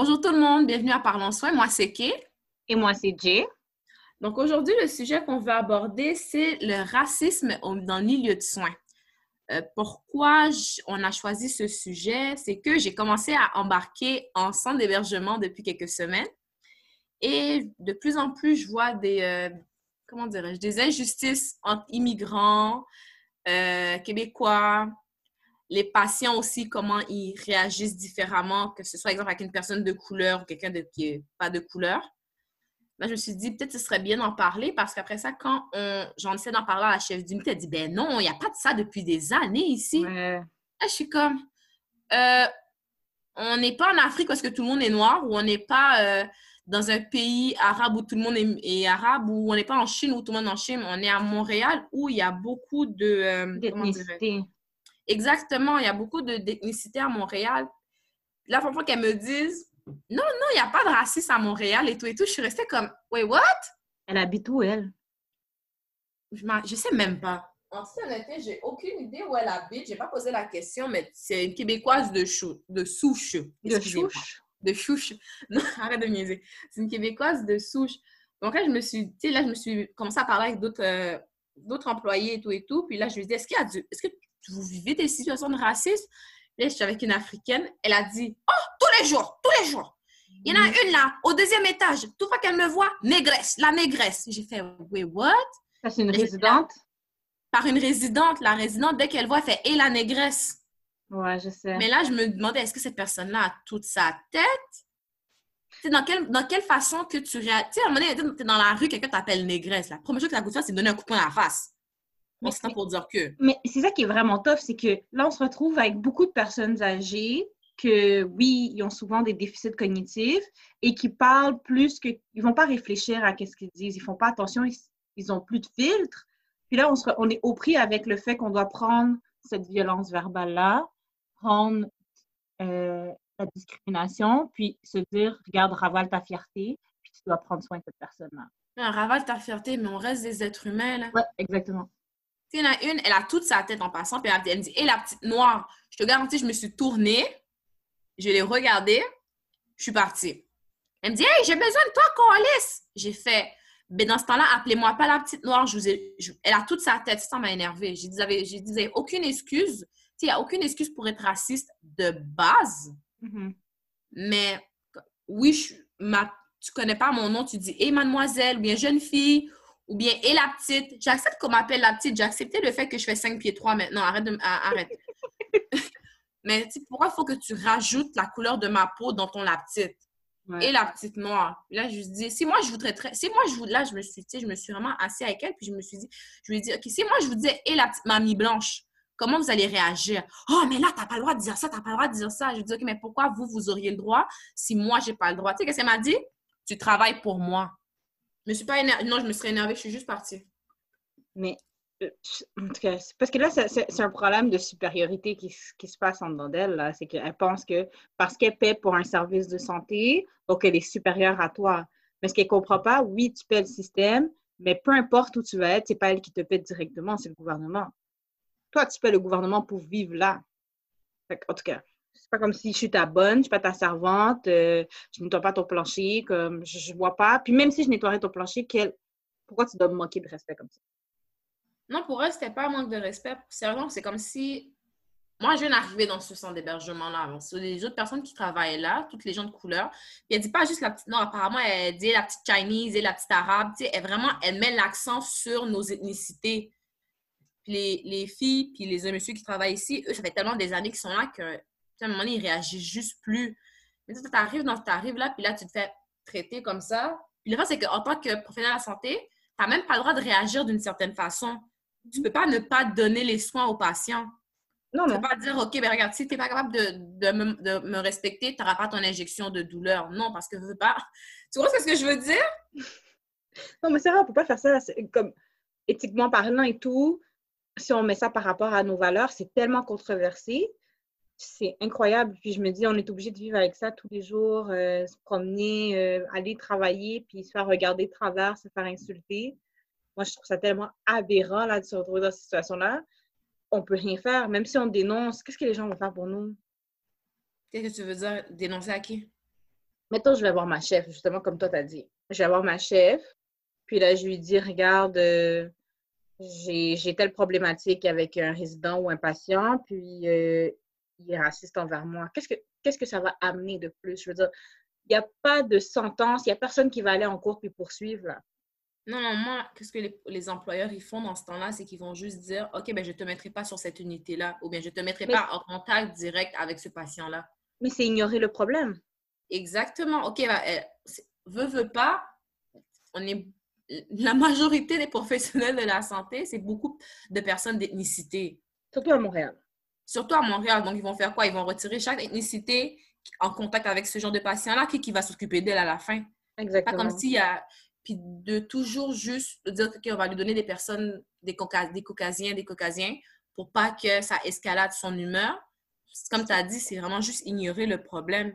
Bonjour tout le monde, bienvenue à Parlons Soins. Moi, c'est Kay. Et moi, c'est Jay. Donc aujourd'hui, le sujet qu'on veut aborder, c'est le racisme dans le milieu de soins. Euh, pourquoi on a choisi ce sujet? C'est que j'ai commencé à embarquer en centre d'hébergement depuis quelques semaines. Et de plus en plus, je vois des, euh, comment dirais-je, des injustices entre immigrants, euh, québécois, les patients aussi, comment ils réagissent différemment, que ce soit, exemple, avec une personne de couleur ou quelqu'un qui n'est pas de couleur. Là, je me suis dit, peut-être ce serait bien d'en parler parce qu'après ça, quand j'en essaie d'en parler à la chef d'unité, elle dit, ben non, il n'y a pas de ça depuis des années ici. Là, je suis comme, euh, on n'est pas en Afrique parce que tout le monde est noir ou on n'est pas euh, dans un pays arabe où tout le monde est, arabe ou on n'est pas en Chine où tout le monde est en Chine. On est à Montréal où il y a beaucoup de... Euh, Exactement, il y a beaucoup d'ethnicité à Montréal. Là, il faut qu'elle me dise non, non, il n'y a pas de racisme à Montréal et tout et tout. Je suis restée comme Wait, what? Elle habite où, elle? Je ne sais même pas. En toute honnêteté, j'ai aucune idée où elle habite. Je n'ai pas posé la question, mais c'est une Québécoise de, chou, de souche. De souche? De chouche. Non, arrête de niaiser. C'est une Québécoise de souche. Donc là, je me suis, tu sais, là, je me suis commencé à parler avec d'autres euh, d'autres employés et tout et tout. Puis là, je lui ai dit, est-ce qu'il y a du, est-ce que vous vivez des situations de racisme? Là, je suis avec une Africaine. Elle a dit, oh, tous les jours, tous les jours. Il y en a une là, au deuxième étage. Tout fois qu'elle me voit, négresse, la négresse. J'ai fait, wait, what? Ça, c'est une résidente? Par une résidente. La résidente, dès qu'elle voit, elle fait, et la négresse. Ouais, je sais. Mais là, je me demandais, est-ce que cette personne-là a toute sa tête? Dans quelle, dans quelle façon que tu réagis? Tu sais, à un moment donné, tu es dans la rue, quelqu'un t'appelle négresse. La première chose que tu as goûté faire, c'est de donner un coup de poing à la face. Mais c'est pour dire que. Mais c'est ça qui est vraiment tough, c'est que là, on se retrouve avec beaucoup de personnes âgées que, oui, ils ont souvent des déficits cognitifs et qui parlent plus que. Ils vont pas réfléchir à ce qu'ils disent. Ils font pas attention, ils, ils ont plus de filtre. Puis là, on, se, on est au prix avec le fait qu'on doit prendre cette violence verbale-là, prendre euh, la discrimination, puis se dire, regarde, ravale ta fierté, puis tu dois prendre soin de cette personne-là. Ravale ta fierté, mais on reste des êtres humains, là. Oui, exactement. Il y en a une, elle a toute sa tête en passant, puis elle me dit Hé, la petite noire, je te garantis, je me suis tournée, je l'ai regardée, je suis partie. Elle me dit Hey, j'ai besoin de toi, Coalice. J'ai fait ben dans ce temps-là, appelez-moi pas la petite noire. Je vous ai, elle a toute sa tête. Ça m'a énervée. J'ai dit, j'ai dit, aucune excuse. Il n'y a aucune excuse pour être raciste de base. Mm-hmm. Mais oui, je, ma, tu connais pas mon nom, tu dis Hé, mademoiselle, ou bien jeune fille, ou bien et la petite? J'accepte qu'on m'appelle la petite. J'ai accepté le fait que je fais 5 pieds 3 maintenant. Arrête de arrête. Mais pourquoi il faut que tu rajoutes la couleur de ma peau dans ton la petite? Et la petite noire. Là, je lui dis, si moi je voudrais très. Si moi je vous. Là, je me suis, je me suis vraiment assise avec elle, puis je me suis dit, je lui ai dit, OK, si moi je vous disais, et la petite mamie blanche, comment vous allez réagir? Oh, mais là, t'as pas le droit de dire ça, t'as pas le droit de dire ça. Je lui dis, OK, mais pourquoi vous, vous auriez le droit si moi, j'ai pas le droit? Tu sais, qu'est-ce qu'elle m'a dit? Tu travailles pour moi. Me suis pas énervée. Non, je me serais énervée, je suis juste partie. Mais, euh, en tout cas, parce que là, c'est un problème de supériorité qui, qui se passe en dedans d'elle. C'est qu'elle pense que parce qu'elle paie pour un service de santé, donc elle est supérieure à toi. Mais ce qu'elle ne comprend pas, oui, tu paies le système, mais peu importe où tu vas être, c'est pas elle qui te paie directement, c'est le gouvernement. Toi, tu paies le gouvernement pour vivre là. en tout cas, c'est pas comme si je suis ta bonne, je suis pas ta servante, euh, je nettoie pas ton plancher, comme je, ne vois pas. Puis même si je nettoierais ton plancher, quel... pourquoi tu dois me manquer de respect comme ça? Non, pour elle, c'était pas un manque de respect. Sérieusement, c'est comme si moi, je viens d'arriver dans ce centre d'hébergement-là. C'est les autres personnes qui travaillent là, toutes les gens de couleur. Puis elle dit pas juste la petite. Non, apparemment, elle dit la petite Chinese et la petite arabe. Tu sais, elle vraiment, elle met l'accent sur nos ethnicités. Puis les, les filles, puis les messieurs qui travaillent ici, eux, ça fait tellement des années qu'ils sont là que à un moment donné, il réagit juste plus. Mais tu arrives, dans, arrives là, puis là, tu te fais traiter comme ça. Puis le fait, c'est qu'en tant que professionnel de la santé, tu n'as même pas le droit de réagir d'une certaine façon. Tu ne peux pas ne pas donner les soins aux patients. Non, tu ne peux pas dire, OK, ben regarde, si tu n'es pas capable de, de, me, de me, respecter, tu n'auras pas ton injection de douleur. Non, parce que je veux pas. Tu vois ce que je veux dire? Non, mais c'est vrai, on ne peut pas faire ça. Comme éthiquement parlant et tout, si on met ça par rapport à nos valeurs, c'est tellement controversé c'est incroyable. Puis je me dis, on est obligé de vivre avec ça tous les jours, euh, se promener, euh, aller travailler, puis se faire regarder de travers, se faire insulter. Moi, je trouve ça tellement aberrant là, de se retrouver dans cette situation-là. On peut rien faire. Même si on dénonce, qu'est-ce que les gens vont faire pour nous? Qu'est-ce que tu veux dire? Dénoncer à qui? mettons, je vais voir ma chef, justement, comme toi, tu as dit. Je vais voir ma chef, puis là, je lui dis, regarde, euh, j'ai telle problématique avec un résident ou un patient, puis euh, il est raciste envers moi. Qu'est-ce que, qu'est-ce que ça va amener de plus? Je veux dire, il n'y a pas de sentence, il n'y a personne qui va aller en cours puis poursuivre, là. Non, non, moi, qu'est-ce que les, employeurs ils font dans ce temps-là, c'est qu'ils vont juste dire, OK, ben je ne te mettrai pas sur cette unité-là, ou bien je ne te mettrai pas en contact direct avec ce patient-là. Mais c'est ignorer le problème. Exactement. OK, ben, veut, veut pas, on est la majorité des professionnels de la santé, c'est beaucoup de personnes d'ethnicité. Surtout à Montréal. Surtout à Montréal. Donc, ils vont faire quoi? Ils vont retirer chaque ethnicité en contact avec ce genre de patient-là, qui, qui va s'occuper d'elle à la fin. Exactement. Pas comme s'il y a... Puis de toujours juste dire qu'on va lui donner des personnes, des, des caucasiens, des caucasiens, pour pas que ça escalade son humeur. Comme tu as dit, c'est vraiment juste ignorer le problème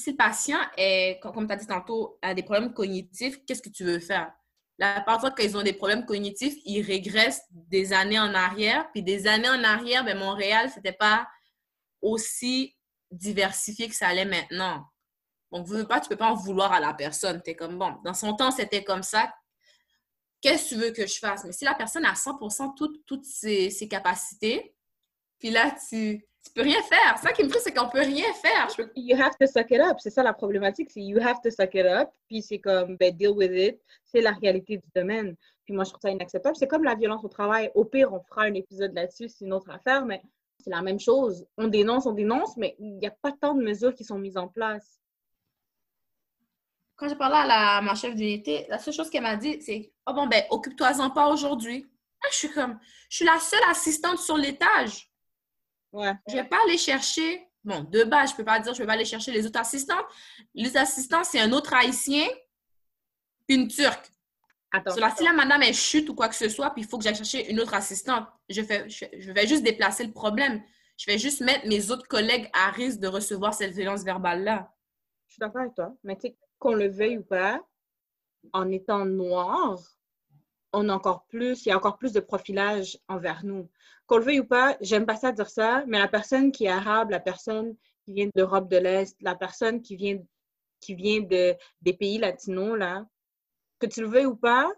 si le patient est, comme tu as dit tantôt, a des problèmes cognitifs, qu'est-ce que tu veux faire? La parfois, quand ils ont des problèmes cognitifs, ils régressent des années en arrière. Puis des années en arrière, ben, Montréal, c'était pas aussi diversifié que ça allait maintenant. Donc, veux pas, peux pas en vouloir à la personne. Tu comme, bon, dans son temps, c'était comme ça. Qu'est-ce que tu veux que je fasse? Mais si la personne a 100% toutes, toutes ses, ses capacités, puis là, tu, tu peux rien faire. Ça qui me frustre, c'est qu'on peut rien faire. You have to suck it up. C'est ça la problématique, c'est you have to suck it up. Puis c'est comme, ben, deal with it. C'est la réalité du domaine. Puis moi, je trouve ça inacceptable. C'est comme la violence au travail. Au pire, on fera un épisode là-dessus, c'est une autre affaire, mais c'est la même chose. On dénonce, on dénonce, mais il n'y a pas tant de mesures qui sont mises en place. Quand j'ai parlé à, la, ma chef d'unité, la seule chose qu'elle m'a dit, c'est Oh bon, ben, occupe-toi-en pas aujourd'hui. Ah, je suis comme, je suis la seule assistante sur l'étage. Ouais. Je vais pas aller chercher, bon, de base, je peux pas dire je vais pas aller chercher les autres assistants. Les assistants, c'est un autre haïtien, puis une turque. Attends, si la madame est chute ou quoi que ce soit, puis il faut que j'aille chercher une autre assistante, je, fais, je, vais juste déplacer le problème. Je vais juste mettre mes autres collègues à risque de recevoir cette violence verbale-là. Je suis d'accord avec toi. Mais tu sais, qu'on le veuille ou pas, en étant noir, on a encore plus, il y a encore plus de profilage envers nous. Qu'on le veuille ou pas, j'aime pas ça dire ça, mais la personne qui est arabe, la personne qui vient d'Europe de l'Est, la personne qui vient, qui vient de, des pays latinos, là, que tu le veuilles ou pas,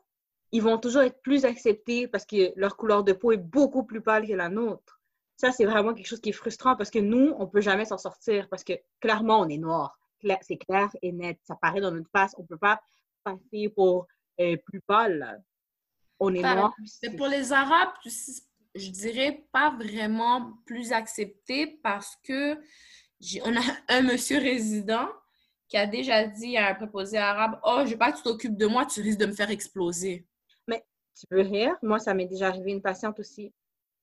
ils vont toujours être plus acceptés parce que leur couleur de peau est beaucoup plus pâle que la nôtre. Ça, c'est vraiment quelque chose qui est frustrant parce que nous, on peut jamais s'en sortir parce que clairement, on est noir. C'est clair et net. Ça paraît dans notre face. On peut pas passer pour euh, plus pâle. On est noir. pour les Arabes, je dirais pas vraiment plus accepté parce que on a un monsieur résident qui a déjà dit à un préposé arabe Oh, je veux pas que tu t'occupes de moi, tu risques de me faire exploser. Mais tu peux rire. Moi, ça m'est déjà arrivé une patiente aussi.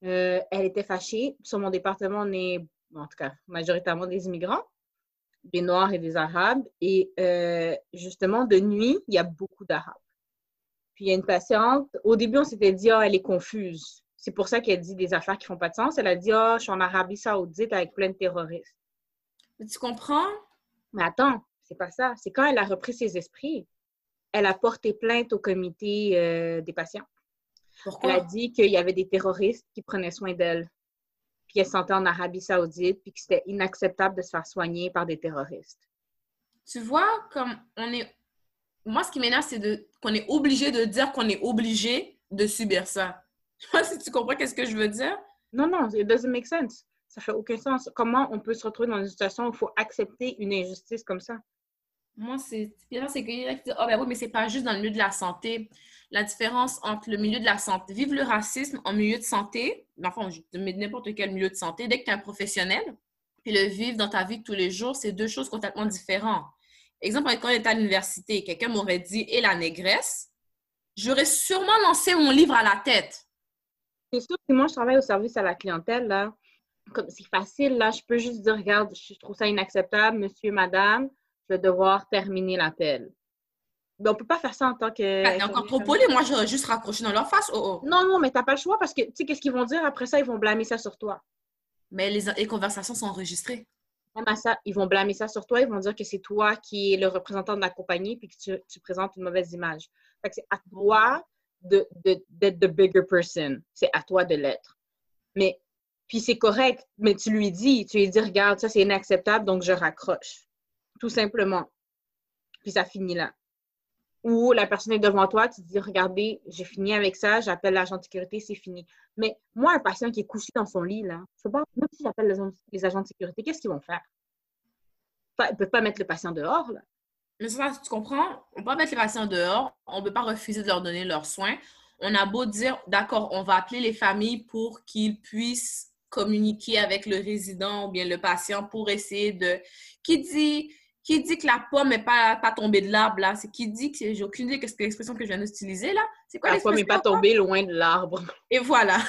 Euh, elle était fâchée. Sur mon département, on est, en tout cas, majoritairement des immigrants, des Noirs et des Arabes. Et euh, justement, de nuit, il y a beaucoup d'Arabes. Puis il y a une patiente, au début, on s'était dit, oh, elle est confuse. C'est pour ça qu'elle dit des affaires qui font pas de sens. Elle a dit, oh, je suis en Arabie Saoudite avec plein de terroristes. Mais tu comprends? Mais attends, c'est pas ça. C'est quand elle a repris ses esprits, elle a porté plainte au comité euh, des patients. Pourquoi? Elle a dit qu'il y avait des terroristes qui prenaient soin d'elle. Puis elle sentait en Arabie Saoudite, puis que c'était inacceptable de se faire soigner par des terroristes. Tu vois, comme on est moi, ce qui m'énerve, c'est qu'on est obligé de dire qu'on est obligé de subir ça. Je sais pas si tu comprends qu'est-ce que je veux dire. Non, non, it doesn't make sense. Ça fait aucun sens. Comment on peut se retrouver dans une situation où il faut accepter une injustice comme ça? Moi, c'est c'est qu'il y a qui disent, oh ben oui, mais c'est pas juste dans le milieu de la santé. La différence entre le milieu de la santé, vive le racisme en milieu de santé, enfin, n'importe quel milieu de santé, dès que tu es un professionnel, puis le vivre dans ta vie de tous les jours, c'est deux choses complètement différentes. Exemple, quand j'étais à l'université, quelqu'un m'aurait dit Et la négresse j'aurais sûrement lancé mon livre à la tête. C'est sûr que moi, je travaille au service à la clientèle, là, comme c'est facile, là, je peux juste dire Regarde, je trouve ça inacceptable, monsieur, madame, je vais devoir terminer l'appel. Mais on peut pas faire ça en tant que. Ah, encore trop poli, moi, j'aurais juste raccroché dans leur face. Oh, oh. Non, non, mais tu n'as pas le choix parce que, tu sais, qu'est-ce qu'ils vont dire après ça? Ils vont blâmer ça sur toi. Mais les, les conversations sont enregistrées ça, ils vont blâmer ça sur toi, ils vont dire que c'est toi qui es le représentant de la compagnie puis que tu, présentes une mauvaise image. c'est à toi d'être de, the bigger person. C'est à toi de l'être. Mais, puis c'est correct, mais tu lui dis, tu lui dis, regarde, ça c'est inacceptable, donc je raccroche. tout simplement. Puis ça finit là. Ou la personne est devant toi, tu dis, regardez, j'ai fini avec ça, j'appelle l'agent de sécurité, c'est fini. Mais moi, un patient qui est couché dans son lit, là, je sais pas, même si j'appelle les, agents de sécurité, qu'est-ce qu'ils vont faire? Ils ne peuvent pas mettre le patient dehors, là. Mais ça, tu comprends? On peut pas mettre les patients dehors, on ne peut pas refuser de leur donner leurs soins. On a beau dire, d'accord, on va appeler les familles pour qu'ils puissent communiquer avec le résident ou bien le patient pour essayer de... Qui dit, qui dit que la pomme n'est pas, pas tombée de l'arbre, là? C'est qui dit que... J'ai aucune idée qu'est-ce que l'expression que je viens d'utiliser, là? C'est quoi La pomme n'est pas tombée loin de l'arbre. Et voilà.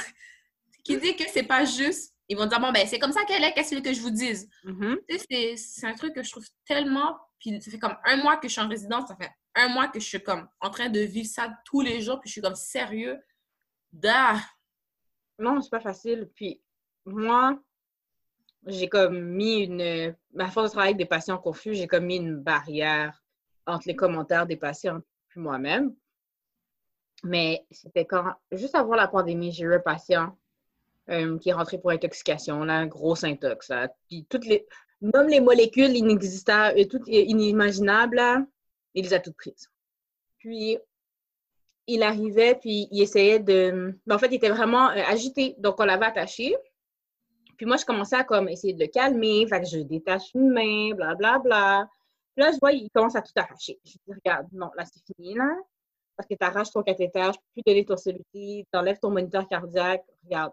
qui dit que c'est pas juste ils vont dire, bon, ben, c'est comme ça qu'elle est, qu'est-ce que je vous dise? Mm-hmm. c'est un truc que je trouve tellement. Puis ça fait comme un mois que je suis en résidence, ça fait un mois que je suis comme en train de vivre ça tous les jours, puis je suis comme sérieux. Da. Non, c'est pas facile. Puis moi, j'ai comme mis une. Ma force de travail avec des patients confus, j'ai comme mis une barrière entre les commentaires des patients et moi-même. Mais c'était quand, juste avant la pandémie, j'ai eu un patient euh, qui est rentré pour intoxication, là, gros intox. Puis toutes les, les molécules inimaginables, il les a toutes prises. Puis il arrivait, puis il essayait de. En fait, il était vraiment euh, agité, donc on l'avait attaché. Puis moi, je commençais à comme essayer de le calmer, fait que je détache une main, blablabla. Bla, bla. Puis là, je vois, il commence à tout arracher. Je dis, regarde, non, là, c'est fini, là. Parce que tu arraches ton cathéter, je peux plus donner ton cellules, tu ton moniteur cardiaque. Regarde,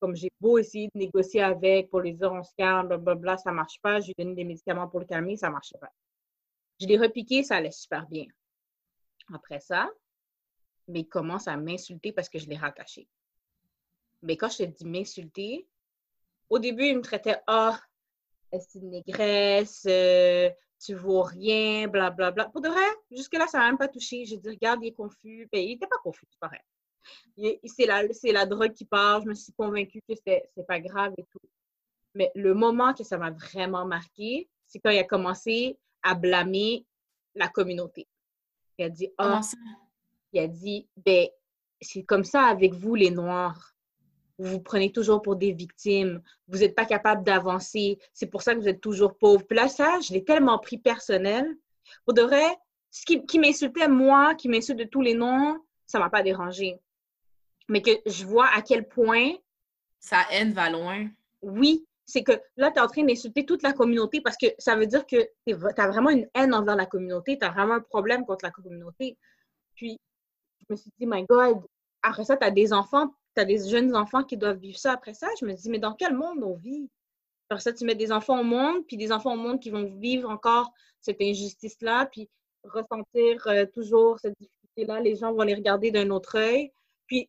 comme j'ai beau essayer de négocier avec pour les dire on se calme, blablabla, ça marche pas. Je lui ai donné des médicaments pour le calmer, ça marchait pas. Je l'ai repiqué, ça allait super bien. Après ça, mais il commence à m'insulter parce que je l'ai rattaché. Mais quand je te dis m'insulter, au début, il me traitait Ah, c'est une négresse, euh, tu vaux rien, blablabla. Bla, bla. Pour de vrai, jusque-là, ça m'a même pas touché. J'ai dit Regarde, il est confus. Ben, il n'était pas confus, c'est pareil c'est la, la drogue qui part. Je me suis convaincue que c'est pas grave et tout. Mais le moment que ça m'a vraiment marqué, c'est quand il a commencé à blâmer la communauté. Il a dit, ah, il a dit, ben, c'est comme ça avec vous, les Noirs. Vous vous prenez toujours pour des victimes. Vous n'êtes pas capable d'avancer. C'est pour ça que vous êtes toujours pauvres. Puis là, ça, je l'ai tellement pris personnel. Pour de vrai, ce qui, qui m'insultait, moi, qui m'insulte de tous les noms, ça m'a pas dérangé mais que je vois à quel point. Sa haine va loin. Oui, c'est que là, tu es en train d'insulter toute la communauté parce que ça veut dire que tu as vraiment une haine envers la communauté, tu as vraiment un problème contre la communauté. Puis, je me suis dit, my God, après ça, tu as des enfants, tu as des jeunes enfants qui doivent vivre ça après ça. Je me dis, mais dans quel monde on vit? Après ça, tu mets des enfants au monde, puis des enfants au monde qui vont vivre encore cette injustice-là, puis ressentir euh, toujours cette difficulté-là. Les gens vont les regarder d'un autre œil. Puis,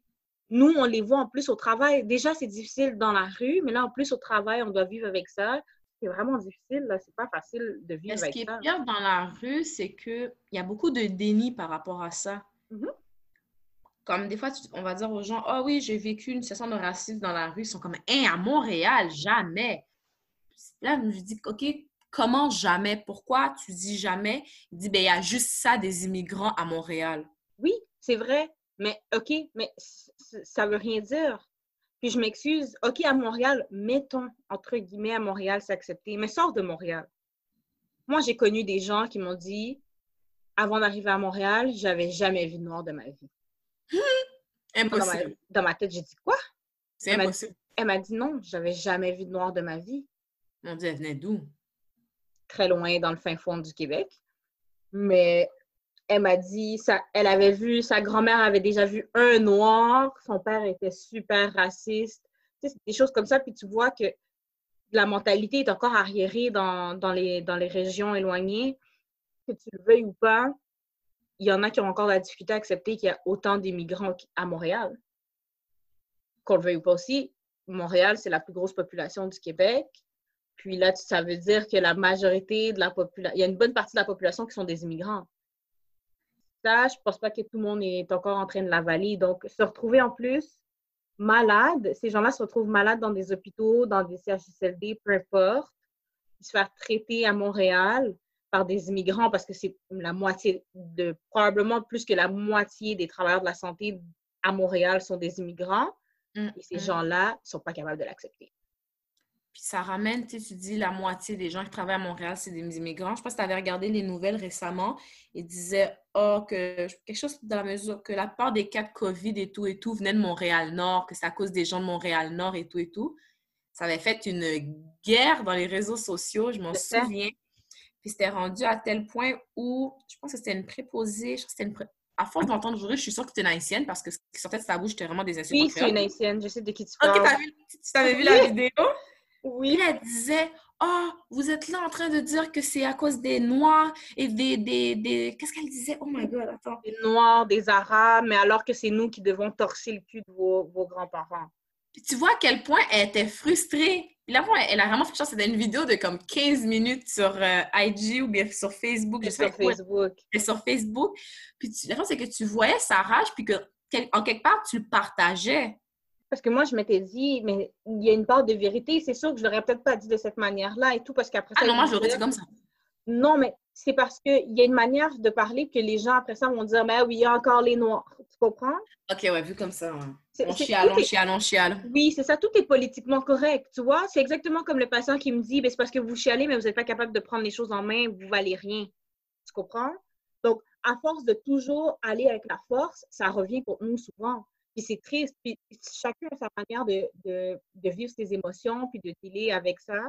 nous, on les voit en plus au travail. Déjà, c'est difficile dans la rue, mais là, en plus, au travail, on doit vivre avec ça. C'est vraiment difficile, là. C'est pas facile de vivre avec ça. Ce qui est pire dans la rue, c'est qu'il y a beaucoup de déni par rapport à ça. Mm-hmm. Comme des fois, on va dire aux gens, oh oui, j'ai vécu une situation de racisme dans la rue. Ils sont comme, hein, à Montréal, jamais. Là, je me dis, OK, comment jamais? Pourquoi tu dis jamais? Il dit, ben, il y a juste ça des immigrants à Montréal. Oui, c'est vrai. Mais OK, mais ça veut rien dire. Puis je m'excuse. OK, à Montréal, mettons, entre guillemets, à Montréal, c'est accepté. Mais sors de Montréal. Moi, j'ai connu des gens qui m'ont dit, avant d'arriver à Montréal, j'avais jamais vu de noir de ma vie. Impossible. Dans ma, tête, j'ai dit quoi? C'est impossible. elle m'a dit non, j'avais jamais vu de noir de ma vie. Mon Dieu, elle venait d'où? Très loin, dans le fin fond du Québec. Mais elle m'a dit, ça, elle avait vu, sa grand-mère avait déjà vu un noir, son père était super raciste. Tu sais, des choses comme ça, puis tu vois que la mentalité est encore arriérée dans, dans, les, dans les régions éloignées, que tu le veuilles ou pas. Il y en a qui ont encore la difficulté à accepter qu'il y a autant d'immigrants à Montréal. Qu'on le veuille ou pas aussi, Montréal, c'est la plus grosse population du Québec. Puis là, ça veut dire que la majorité de la population, il y a une bonne partie de la population qui sont des immigrants je pense pas que tout le monde est encore en train de l'avaler. Donc, se retrouver en plus malade, ces gens-là se retrouvent malades dans des hôpitaux, dans des CHSLD, peu importe, se faire traiter à Montréal par des immigrants parce que c'est la moitié de, probablement plus que la moitié des travailleurs de la santé à Montréal sont des immigrants. Mm, et ces mm. gens-là ne sont pas capables de l'accepter. Puis ça ramène, tu dis la moitié des gens qui travaillent à Montréal, c'est des immigrants. Je pas si tu avais regardé les nouvelles récemment. Ils disaient, oh, que quelque chose dans la mesure que la part des cas de COVID et tout et tout venaient de Montréal-Nord, que c'est à cause des gens de Montréal-Nord et tout et tout. Ça avait fait une guerre dans les réseaux sociaux, je m'en souviens. Puis c'était rendu à tel point où, je pense que c'était une préposée, je pense que c'était une à force d'entendre aujourd'hui, je suis sûre que es une haïtienne parce que ce qui sortait de ta bouche, c'était vraiment des insultes. Oui, c'est une haïtienne, je sais de qui tu parles. Ok, tu avais vu la vidéo? Oui. elle disait Oh, vous êtes là en train de dire que c'est à cause des Noirs et des. des, des... Qu'est-ce qu'elle disait? Oh my God, attends. Des Noirs, des Arabes, mais alors que c'est nous qui devons torcher le cul de vos, vos grands-parents. tu vois à quel point elle était frustrée. Là, elle a vraiment fait ça. C'était une vidéo de comme 15 minutes sur euh, IG ou bien sur Facebook. Je sur Facebook. Et sur Facebook. Puis tu, la c'est que tu voyais sa rage, puis que en quelque part, tu le partageais. Parce que moi, je m'étais dit, mais il y a une part de vérité. C'est sûr que je l'aurais peut-être pas dit de cette manière-là et tout, parce qu'après Ah non, moi, je l'aurais dit comme ça. Non, mais c'est parce qu'il y a une manière de parler que les gens, après ça, vont dire, mais oui, il y a encore les Noirs. Tu comprends? OK, ouais, vu comme ça. On chiale, on chiale, on chiale. Oui, c'est ça. Tout est politiquement correct, tu vois? C'est exactement comme le patient qui me dit, ben, c'est parce que vous chialez, mais vous n'êtes pas capable de prendre les choses en main, vous valez rien. Tu comprends? Donc, à force de toujours aller avec la force, ça revient pour nous souvent. Puis c'est triste. Puis chacun a sa manière de, de, de, vivre ses émotions, puis de dealer avec ça.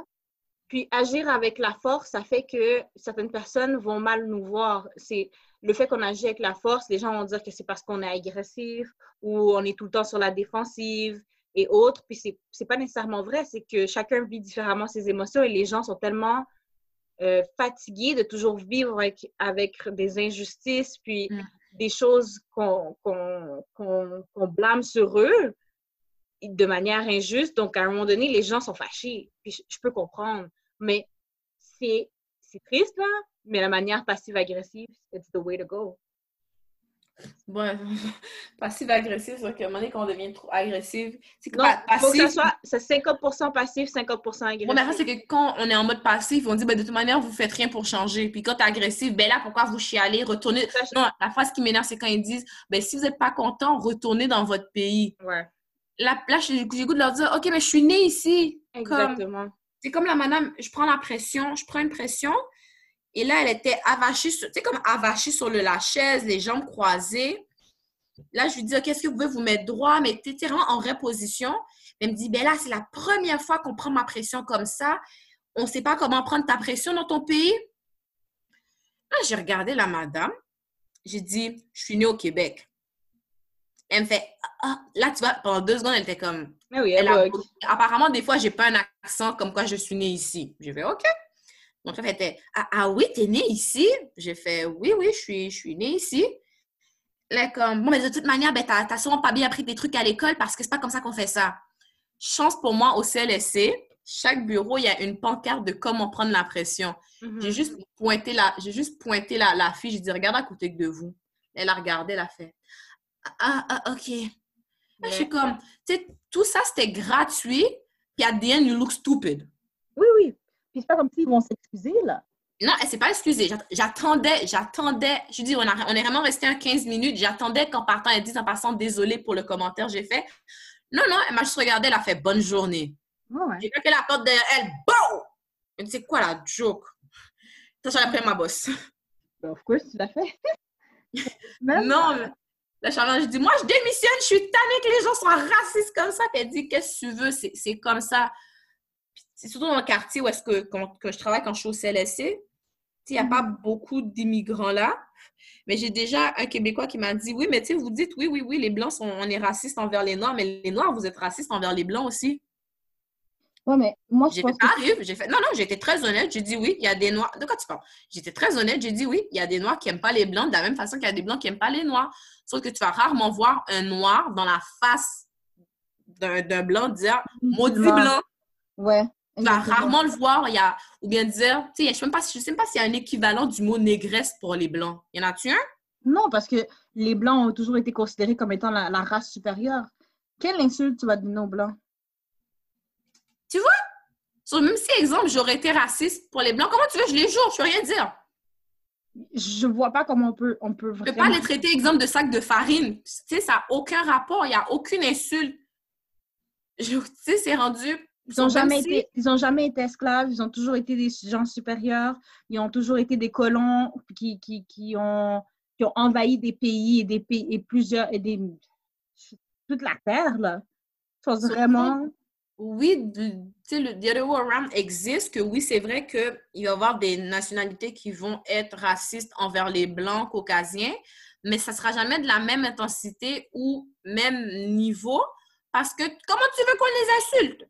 Puis agir avec la force, ça fait que certaines personnes vont mal nous voir. C'est le fait qu'on agit avec la force, les gens vont dire que c'est parce qu'on est agressif ou on est tout le temps sur la défensive et autres. Puis c'est, pas nécessairement vrai, c'est que chacun vit différemment ses émotions et les gens sont tellement euh, fatigués de toujours vivre avec, avec des injustices, puis mm des choses qu'on blâme sur eux de manière injuste. Donc, à un moment donné, les gens sont fâchés. Puis je, peux comprendre. Mais c'est triste, là. Mais la manière passive-agressive, it's the way to go. Ouais, passive-agressive, c'est qu'à un moment donné, quand on devient trop agressive, c'est que non, faut que ça soit 50% passif, 50% agressif. Bon, mais c'est que quand on est en mode passif, on dit, ben, de toute manière, vous faites rien pour changer. Puis quand tu es agressif, ben là, pourquoi vous chialez, retournez. Non, la phrase qui m'énerve, c'est quand ils disent, ben, si vous n'êtes pas content, retournez dans votre pays. Ouais. Là, là j'ai goût de leur dire, OK, mais je suis née ici. Exactement. C'est comme la madame, je prends la pression, je prends une pression, et là, elle était avachée, tu sais, comme avachée sur le, la chaise, les jambes croisées. Là, je lui dis, OK, est-ce que vous pouvez vous mettre droit? Mais tu vraiment en reposition. Elle me dit, ben là, c'est la première fois qu'on prend ma pression comme ça. On ne sait pas comment prendre ta pression dans ton pays. Là, j'ai regardé la madame. J'ai dit, je suis née au Québec. Elle me fait, ah, là, tu vois, pendant deux secondes, elle était comme. Ah oui, elle a... Apparemment, des fois, j'ai pas un accent comme quoi je suis née ici. J'ai fait, OK. Donc, elle était ah, ah, oui, t'es née ici? J'ai fait Oui, oui, je suis, je suis née ici. Là, comme Bon, mais de toute manière, ben, t'as sûrement pas bien appris tes trucs à l'école parce que c'est pas comme ça qu'on fait ça. Chance pour moi au CLSC, chaque bureau, il y a une pancarte de comment prendre la pression. Mm-hmm. J'ai juste pointé la, j'ai juste pointé la, la fille, j'ai dit regarde à côté de vous. Elle a regardé, elle a fait Ah, ah ok. je suis comme, tu sais, tout ça c'était gratuit, puis à the end, you look stupid. Oui, oui. Puis c'est pas comme s'ils vont s'excuser, là. Non, elle s'est pas excusée. J'attendais, j'attendais. Je dis, on, on est vraiment resté un 15 minutes. J'attendais qu'en partant, elle dise en passant, désolée pour le commentaire j'ai fait. Non, non, elle m'a juste regardé, elle a fait bonne journée. ouais. J'ai que la porte derrière elle, BOUM! Elle dit, c'est quoi la joke? Ça, j'ai appris ma bosse. Ben, of course, tu l'as fait. non, je dis, moi, je démissionne, je suis tannée que les gens soient racistes comme ça. Puis elle dit, qu'est-ce que tu veux? C'est comme ça c'est surtout dans le quartier où est-ce que, que, je travaille quand je suis au CLSC. Il n'y a pas mhm. beaucoup d'immigrants là. Mais j'ai déjà un Québécois qui m'a dit Oui, mais tu sais, vous dites oui, oui, oui, les Blancs, sont, on est racistes envers les Noirs, mais les Noirs, vous êtes racistes envers les Blancs aussi. Oui, mais moi, je pense que... j'ai fait... Non, non, j'étais très honnête. J'ai dit oui, il y a des Noirs. De quoi tu parles? J'étais très honnête. J'ai dit oui, il y a des Noirs qui n'aiment pas les Blancs, de la même façon qu'il y a des Blancs qui n'aiment pas les Noirs. Sauf que tu vas rarement voir un Noir dans la face d'un Blanc dire Maudit Blanc. Ouais. Tu vas rarement le voir, il y a, ou bien dire, tu sais, je ne sais même pas s'il y a un équivalent du mot négresse pour les Blancs. Y en a-tu un? Non, parce que les Blancs ont toujours été considérés comme étant la, race supérieure. Quelle insulte tu vas donner aux Blancs? Tu vois? Sur même si, exemple, j'aurais été raciste pour les Blancs, comment tu veux? Je les jure? Je ne peux rien dire. Je vois pas comment on peut, on peut vraiment... Je ne peux pas les traiter, exemple, de sac de farine. Tu sais, ça n'a aucun rapport. Il n'y a aucune insulte. Tu sais, c'est rendu Ils n'ont jamais, été, ils ont jamais été esclaves, ils ont toujours été des gens supérieurs, ils ont toujours été des colons qui, qui, qui ont, qui ont envahi des pays et des pays et plusieurs et des toute la terre là. vraiment. Oui, le the other way around existe, que oui, c'est vrai qu'il va y avoir des nationalités qui vont être racistes envers les Blancs caucasiens, mais ça ne sera jamais de la même intensité ou même niveau, parce que comment tu veux qu'on les insulte?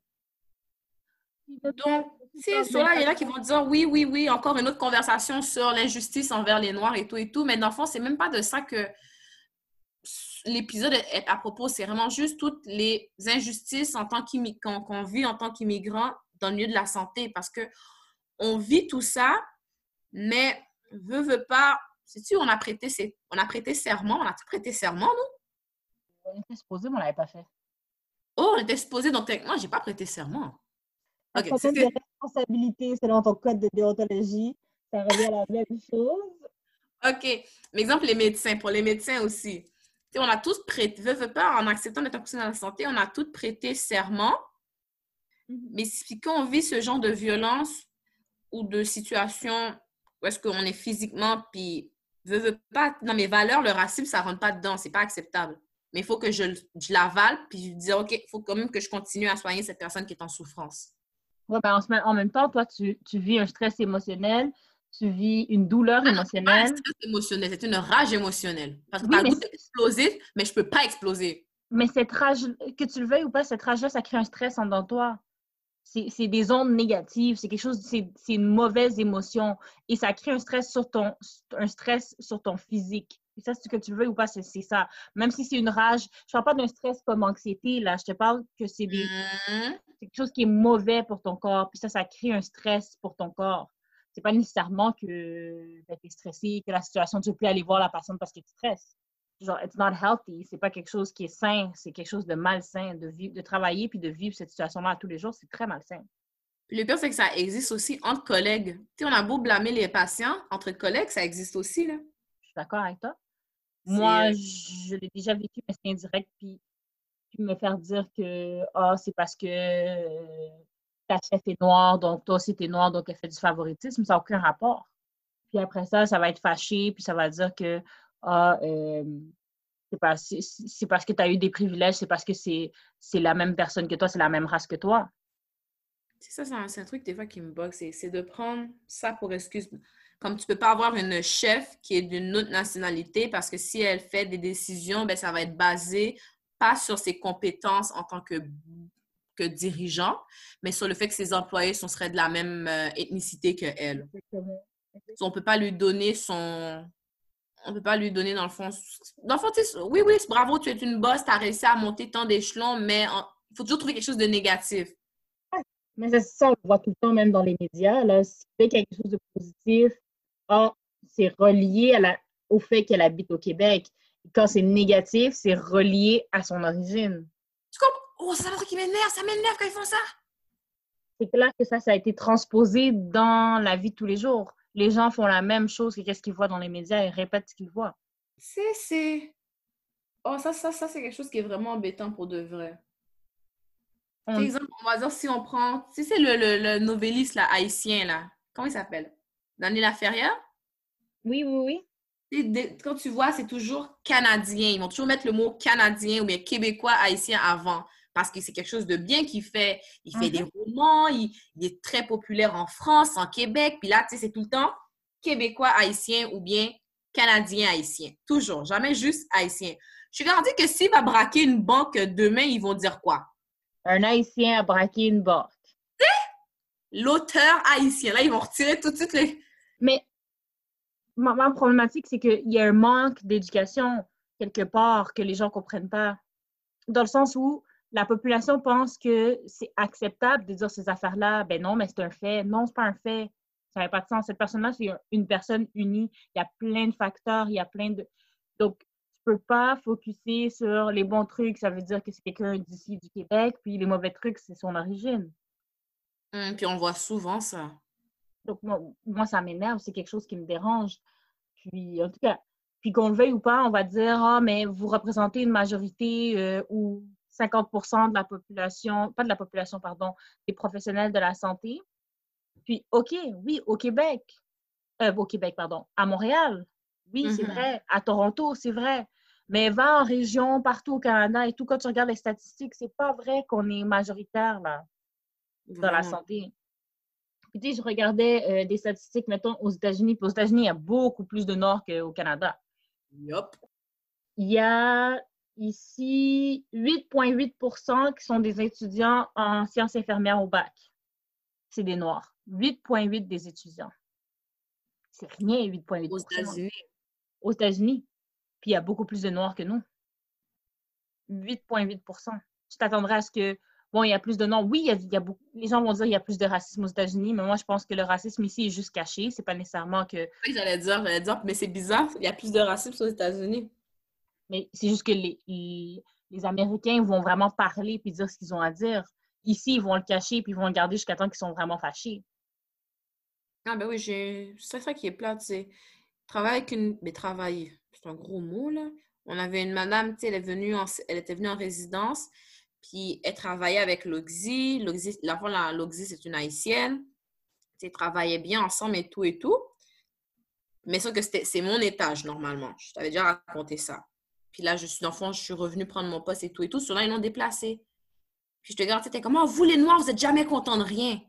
Donc, c'est cela, il y en a qui vont dire oui, oui, oui, encore une autre conversation sur l'injustice envers les Noirs et tout et tout, mais dans le fond, c'est même pas de ça que l'épisode est à propos. C'est vraiment juste toutes les injustices en tant qu'on vit en tant qu'immigrant dans le milieu de la santé parce que on vit tout ça, mais veut, veut pas. Sais-tu, on a prêté, on a prêté serment, on a prêté serment, nous? On était supposé, mais on l'avait pas fait. Oh, on était supposé, donc moi, j'ai pas prêté serment. Ok. C'est des responsabilités selon ton code de déontologie. Ça revient à la même chose. OK. Mais exemple, les médecins, pour les médecins aussi on a tous prêté, veux, veux pas, en acceptant d'être professionnel de la santé, on a tous prêté serment. Mm-hmm. Mais si quand on vit ce genre de violence ou de situation où est-ce qu'on est physiquement, puis veux, veux pas, dans mes valeurs, le racisme, ça rentre pas dedans, c'est pas acceptable. Mais il faut que je, je l'avale, puis je dis, OK, il faut quand même que je continue à soigner cette personne qui est en souffrance. Oui, ben, en, même temps, toi, tu, tu vis un stress émotionnel, tu vis une douleur ah, émotionnelle. c'est une rage émotionnelle. Parce que oui, tu as mais je ne peux pas exploser. Mais cette rage, que tu le veuilles ou pas, cette rage-là, ça crée un stress en toi. C'est des ondes négatives, c'est quelque chose, c'est une mauvaise émotion. Et ça crée un stress sur ton, un stress sur ton physique. Et ça, ce que tu veux ou pas, c'est ça. Même si c'est une rage, je ne parle pas d'un stress comme anxiété, là. Je te parle que c'est mmh. quelque chose qui est mauvais pour ton corps. Puis ça, ça crée un stress pour ton corps c'est pas nécessairement que ben, tu es stressé, que la situation, tu ne veux plus aller voir la personne parce que tu stresses. Genre, it's not healthy. C'est pas quelque chose qui est sain. C'est quelque chose de malsain. De, vivre, de travailler puis de vivre cette situation-là tous les jours, c'est très malsain. le pire, c'est que ça existe aussi entre collègues. Tu sais, on a beau blâmer les patients, entre collègues, ça existe aussi, là. Je suis d'accord avec toi. Moi, je l'ai déjà vécu, mais c'est indirect. Puis, puis me faire dire que, ah, c'est parce que ta chef est noire, donc toi aussi t'es noir, donc elle fait du favoritisme, ça n'a aucun rapport. Puis après ça, ça va être fâché, puis ça va dire que ah, euh, c'est parce, que tu as eu des privilèges, c'est parce que c'est la même personne que toi, c'est la même race que toi. C'est ça, c'est un, truc des fois qui me bug, c'est de prendre ça pour excuse. Comme tu peux pas avoir une chef qui est d'une autre nationalité parce que si elle fait des décisions, ben, ça va être basé pas sur ses compétences en tant que que dirigeant, mais sur le fait que ses employés sont, seraient de la même euh, ethnicité qu'elle. On ne peut pas lui donner son... On peut pas lui donner, dans le fond... Dans le fond, oui, oui, bravo, tu es une boss, tu as réussi à monter tant d'échelons, mais il faut toujours trouver quelque chose de négatif. Mais c'est ça, on le voit tout le temps, même dans les médias. Là, si tu fais quelque chose de positif, ah, c'est relié à la, au fait qu'elle habite au Québec. quand c'est négatif, c'est relié à son origine. Oh, c'est un truc qui m'énerve, ça m'énerve quand ils font ça. C'est clair que ça, ça a été transposé dans la vie de tous les jours. Les gens font la même chose que ce qu'ils voient dans les médias et répètent ce qu'ils voient. C'est, c'est... Oh, ça, ça, ça, c'est quelque chose qui est vraiment embêtant pour de vrai. Par exemple, on va dire, si on prend... Tu sais, le, le, le novelliste là, haïtien, là. Comment il s'appelle? Daniel Laferrière? Oui, oui, oui quand tu vois, c'est toujours canadien. Ils vont toujours mettre le mot canadien ou bien québécois, haïtien avant parce que c'est quelque chose de bien qu'il fait. Il fait des mhm. romans, il, est très populaire en France, en Québec. Puis là, tu sais, c'est tout le temps québécois haïtien ou bien canadien haïtien. Toujours, jamais juste haïtien. Je suis garantie que s'il va braquer une banque demain, ils vont dire quoi? Un haïtien a braqué une banque. L'auteur haïtien. Là, ils vont retirer tout de suite les. Mais ma, problématique, c'est qu'il y a un manque d'éducation quelque part que les gens ne comprennent pas. Dans le sens où la population pense que c'est acceptable de dire ces affaires-là. Ben non, mais c'est un fait. Non, c'est pas un fait. Ça n'a pas de sens. Cette personne-là, c'est une personne unie. Il y a plein de facteurs, il y a plein de... Donc, tu peux pas focuser sur les bons trucs. Ça veut dire que c'est quelqu'un d'ici, du Québec, puis les mauvais trucs, c'est son origine. Hum, puis on voit souvent ça. Donc, moi, ça m'énerve. C'est quelque chose qui me dérange. Puis, en tout cas, puis qu'on le veuille ou pas, on va dire, ah, mais vous représentez une majorité euh, ou 50% de la population, pas de la population, pardon, des professionnels de la santé. Puis, OK, oui, au Québec, euh, au Québec, pardon, à Montréal, oui, c'est mm-hmm. vrai, à Toronto, c'est vrai. Mais va en région, partout au Canada et tout, quand tu regardes les statistiques, c'est pas vrai qu'on est majoritaire là, dans la santé. Puis, tu sais, je regardais euh, des statistiques, mettons, aux États-Unis. Puis aux États-Unis, il y a beaucoup plus de Nord qu'au Canada. Yup. Il y a ici 8,8% qui sont des étudiants en sciences infirmières au bac. C'est des Noirs. 8,8 des étudiants. C'est rien, 8,8 Aux États-Unis. Aux États-Unis. Puis il y a beaucoup plus de Noirs que nous. 8,8% Tu t'attendrais à ce que, bon, il y a plus de Noirs. Oui, il y a, beaucoup... les gens vont dire qu'il y a plus de racisme aux États-Unis, mais moi, je pense que le racisme ici est juste caché. C'est pas nécessairement que. Oui, j'allais dire, j'allais dire, mais c'est bizarre, il y a plus de racisme aux États-Unis. Mais c'est juste que les, les, Américains vont vraiment parler puis dire ce qu'ils ont à dire. Ici, ils vont le cacher puis ils vont le garder jusqu'à temps qu'ils sont vraiment fâchés. Ah ben oui, c'est ça qui est plat, tu sais. Travailler avec une... Mais travailler, c'est un gros mot, là. On avait une madame, tu sais, elle, est venue elle était venue en résidence, puis elle travaillait avec l'Oxy. L'Oxy, la l'Oxy, c'est une haïtienne. Tu sais, travaillaient bien ensemble et tout et tout. Mais ça que c'est mon étage, normalement. Je t'avais déjà raconté ça. Puis là, je suis d'enfant, je suis revenue prendre mon poste et tout et tout. Sur là, ils l'ont déplacé. Puis je te regarde, t'es comment, vous les Noirs, vous n'êtes jamais contents de rien.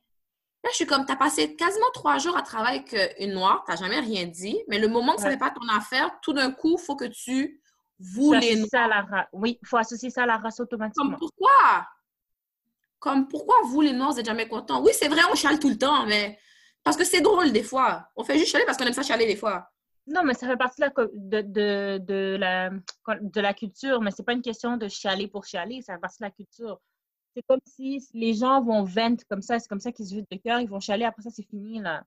Là, je suis comme, t'as passé quasiment trois jours à travailler avec une Noire, t'as jamais rien dit, mais le moment que ça n'est pas ton affaire, tout d'un coup, il faut que tu vous les Noirs. Oui, il faut associer ça à la race automatiquement. Comme pourquoi? Comme pourquoi vous les Noirs, vous n'êtes jamais contents? Oui, c'est vrai, on chiale tout le temps, mais parce que c'est drôle des fois. On fait juste chialer parce qu'on aime ça chialer des fois. Non, mais ça fait partie de la, de, la, de la culture, mais c'est pas une question de chialer pour chialer, ça fait partie de la culture. C'est comme si les gens vont vent comme ça, c'est comme ça qu'ils se vident de cœur, ils vont chialer, après ça, c'est fini, là.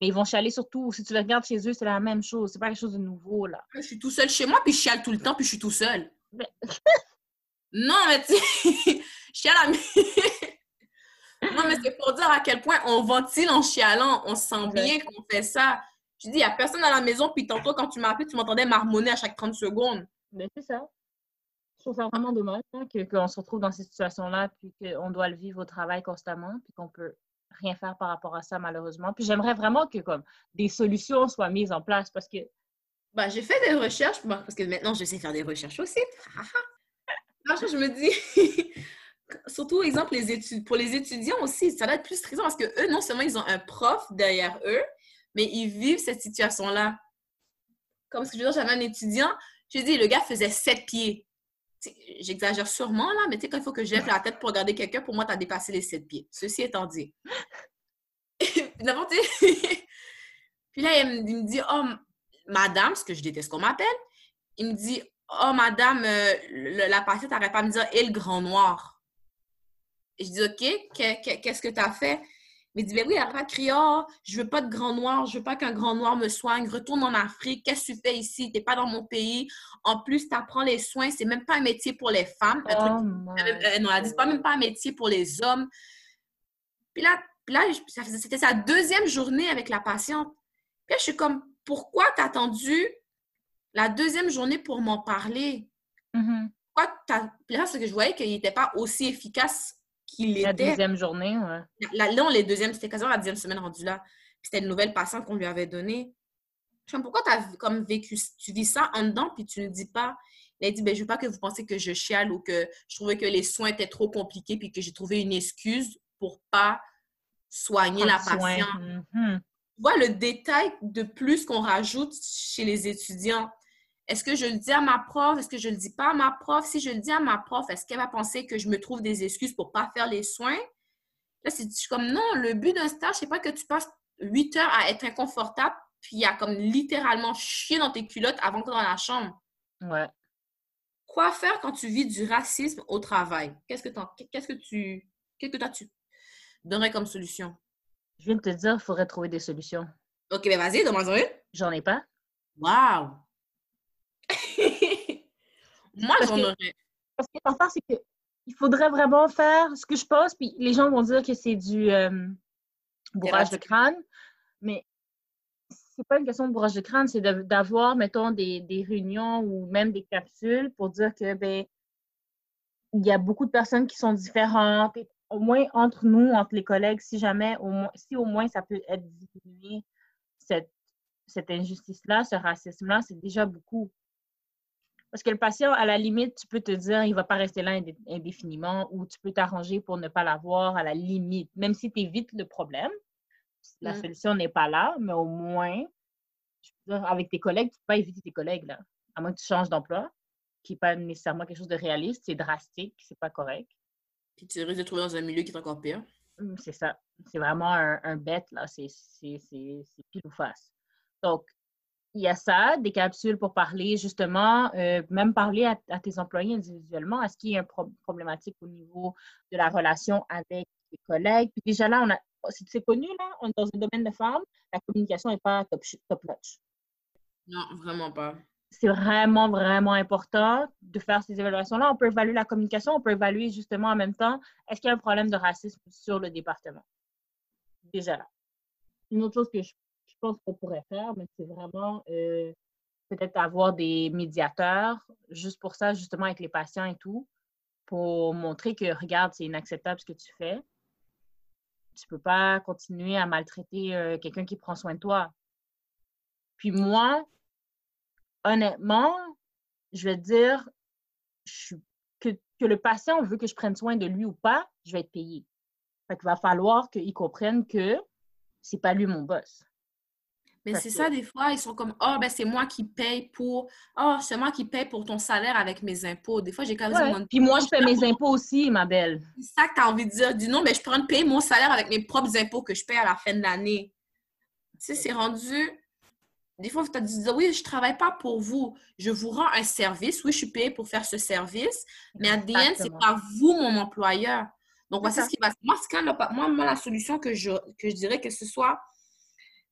Mais ils vont chialer surtout, si tu les regardes chez eux, c'est la même chose, c'est pas quelque chose de nouveau, là. Je suis tout seul chez moi, puis je chiale tout le temps, puis je suis tout seul. non, mais tu je chiale à Non, mais c'est pour dire à quel point on ventile en chialant, on sent bien qu'on fait ça. Je dis, il n'y a personne à la maison, puis tantôt, quand tu m'as appelé, tu m'entendais marmonner à chaque 30 secondes. Mais c'est ça. Je trouve ça vraiment dommage hein, qu'on se retrouve dans cette situation-là, puis qu'on doit le vivre au travail constamment, puis qu'on peut rien faire par rapport à ça, malheureusement. Puis j'aimerais vraiment que comme, des solutions soient mises en place parce que. Bah, j'ai fait des recherches, parce que maintenant, je sais faire des recherches aussi. je me dis, surtout, exemple, les études, pour les étudiants aussi, ça va être plus stressant parce que eux, non seulement ils ont un prof derrière eux, mais ils vivent cette situation-là. Comme ce que je veux dire, j'avais un étudiant, je dis, le gars faisait sept pieds. J'exagère sûrement, là, mais tu sais, quand il faut que je la tête pour regarder quelqu'un, pour moi, tu as dépassé les sept pieds. Ceci étant dit. D'abord, Puis là, il me, dit, oh, madame, ce que je déteste qu'on m'appelle, il me dit, oh, madame, euh, la patiente n'arrête pas de me dire, et le grand noir. Et je dis, OK, qu'est-ce que tu as fait? Mais il dit, ben oui, elle pas crié, oh, je veux pas de grand noir, je veux pas qu'un grand noir me soigne, retourne en Afrique, qu'est-ce que tu fais ici? T'es pas dans mon pays. En plus, tu apprends les soins, c'est même pas un métier pour les femmes. Oh euh, non, elle dit, pas même pas un métier pour les hommes. Puis là, là c'était sa deuxième journée avec la patiente. Puis là, je suis comme, pourquoi t'as attendu la deuxième journée pour m'en parler? Mm-hmm. Pourquoi t'as... Puis là, c'est que je voyais qu'il n'était pas aussi efficace qu'il était. La deuxième journée, ouais. Là, non, les deuxièmes, c'était quasiment la deuxième semaine rendue là. Puis c'était une nouvelle patiente qu'on lui avait donnée. Je me pourquoi tu as comme vécu, tu vis ça en dedans, puis tu ne le dis pas? Elle a dit, ben, je veux pas que vous pensiez que je chiale ou que je trouvais que les soins étaient trop compliqués, puis que j'ai trouvé une excuse pour pas soigner la patiente. Mm-hmm. Tu vois le détail de plus qu'on rajoute chez les étudiants. Est-ce que je le dis à ma prof? Est-ce que je le dis pas à ma prof? Si je le dis à ma prof, est-ce qu'elle va penser que je me trouve des excuses pour pas faire les soins? Là, c'est comme non, le but d'un stage, c'est pas que tu passes huit heures à être inconfortable, puis à comme littéralement chier dans tes culottes avant que dans la chambre. Ouais. Quoi faire quand tu vis du racisme au travail? Qu'est-ce que, qu'est-ce que tu. Qu'est-ce que toi tu donnerais comme solution? Je viens de te dire, il faudrait trouver des solutions. OK, ben vas-y, demande-en une. J'en ai pas. Wow! Moi, j'en aurais. Parce que l'important, c'est qu'il faudrait vraiment faire ce que je pense, puis les gens vont dire que c'est du euh, bourrage de crâne, mais c'est pas une question de bourrage de crâne, c'est d'avoir, mettons, des, des, réunions ou même des capsules pour dire que, ben, il y a beaucoup de personnes qui sont différentes. au moins entre nous, entre les collègues, si jamais, au moins, si au moins ça peut être diminué, cette, cette injustice-là, ce racisme-là, c'est déjà beaucoup. Parce que le patient, à la limite, tu peux te dire, il ne va pas rester là indéfiniment ou tu peux t'arranger pour ne pas l'avoir à la limite, même si tu évites le problème. La mm. solution n'est pas là, mais au moins, avec tes collègues, tu ne peux pas éviter tes collègues, là. À moins que tu changes d'emploi, qui n'est pas nécessairement quelque chose de réaliste, c'est drastique, c'est pas correct. Puis tu risques de trouver dans un milieu qui est encore pire. Mm, c'est ça. C'est vraiment un, un bête, là. C'est pile ou face. Donc, il y a ça, des capsules pour parler justement, euh, même parler à, tes employés individuellement. Est-ce qu'il y a une problématique au niveau de la relation avec les collègues? Puis déjà là, on a, c'est connu, là, on est dans un domaine de femmes, la communication n'est pas top, top notch. Non, vraiment pas. C'est vraiment, vraiment important de faire ces évaluations-là. On peut évaluer la communication, on peut évaluer justement en même temps, est-ce qu'il y a un problème de racisme sur le département? Déjà là. Une autre chose que je pense qu'on pourrait faire, mais c'est vraiment euh, peut-être avoir des médiateurs juste pour ça, justement avec les patients et tout, pour montrer que, regarde, c'est inacceptable ce que tu fais. Tu peux pas continuer à maltraiter euh, quelqu'un qui prend soin de toi. Puis moi, honnêtement, je vais dire que, que le patient veut que je prenne soin de lui ou pas, je vais être payé. Fait qu'il va falloir qu'il comprenne que c'est pas lui mon boss. Mais c'est ça, des fois, ils sont comme Oh, ben c'est moi qui paye pour. Oh, c'est moi qui paye pour ton salaire avec mes impôts. Des fois, j'ai quand même Puis moi, je paie mes impôts aussi, ma belle. C'est ça que tu as envie de dire. Dis non, mais je prends de payer mon salaire avec mes propres impôts que je paye à la fin de l'année. Tu sais, c'est rendu. Des fois, tu as dit Oui, je ne travaille pas pour vous. Je vous rends un service. Oui, je suis payée pour faire ce service. Mais à DN, c'est pas vous, mon employeur. Donc, voici ce qui va. Quand moi, moi, la solution que je, que je dirais que ce soit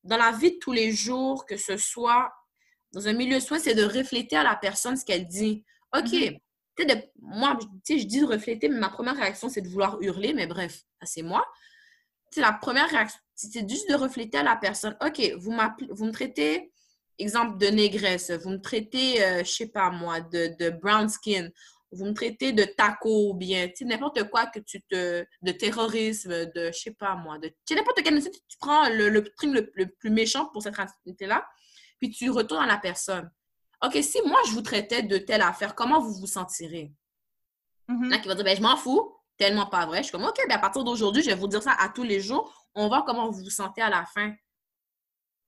dans la vie de tous les jours, que ce soit dans un milieu de soins, c'est de refléter à la personne ce qu'elle dit. OK, mm de, moi, je dis de refléter, mais ma première réaction, c'est de vouloir hurler, mais bref, c'est moi. C'est la première réaction, c'est juste de refléter à la personne. OK, vous, vous me traitez, exemple, de négresse, vous me traitez, je euh, je sais pas moi, de, de brown skin, vous me traitez de taco ou bien, tu sais, n'importe quoi que tu te. de terrorisme, de, je sais pas moi, de. Tu sais, n'importe quel. Tu prends le, le truc le, plus méchant pour cette activité-là, puis tu retournes à la personne. OK, si moi je vous traitais de telle affaire, comment vous vous sentirez? Mm-hmm. Là, qui va dire, ben, je m'en fous, tellement pas vrai. Je suis comme, OK, ben, à partir d'aujourd'hui, je vais vous dire ça à tous les jours. On va voir comment vous vous sentez à la fin.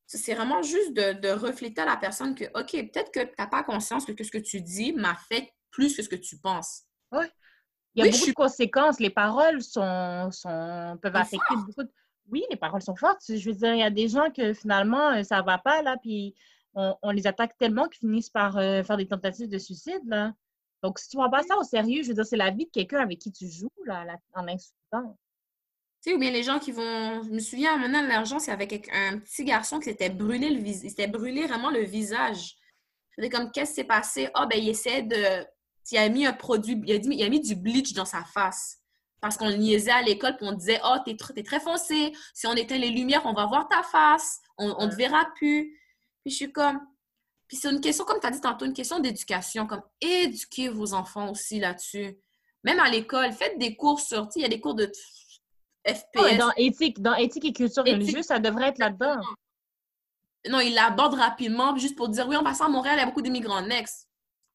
C'est vraiment juste de, de, refléter à la personne que, OK, peut-être que tu n'as pas conscience que, que ce que tu dis m'a fait plus que ce que tu penses. Oui. Il y a beaucoup de conséquences. Les paroles sont, sont peuvent affecter beaucoup de... Oui, les paroles sont fortes. Je veux dire, il y a des gens que finalement, euh, ça ne va pas, là, puis on, les attaque tellement qu'ils finissent par euh, faire des tentatives de suicide, là. Donc, si tu ne prends pas ça au sérieux, je veux dire, c'est la vie de quelqu'un avec qui tu joues, là, en l'insultant. Tu sais, ou bien les gens qui vont... Je me souviens, maintenant, de l'argent, c'est avec un petit garçon qui s'était brûlé le visage. Il s'était brûlé vraiment le visage. C'était comme, qu'est-ce qui s'est passé? Ah, ben, il essaie de il a mis un produit, il a, dit, il a mis du bleach dans sa face. Parce qu'on niaisait à l'école, puis on disait Oh, t'es, es très foncé. Si on éteint les lumières, on va voir ta face. On ne te verra plus. Puis je suis comme. Puis c'est une question, comme tu as dit tantôt, une question d'éducation. Comme éduquer vos enfants aussi là-dessus. Même à l'école, faites des cours sur. Il y a des cours de FPS. dans, éthique, dans éthique et culture religieuse, ça devrait être là-dedans. Non, il l'aborde rapidement, juste pour dire Oui, en passant à Montréal, il y a beaucoup d'immigrants. Next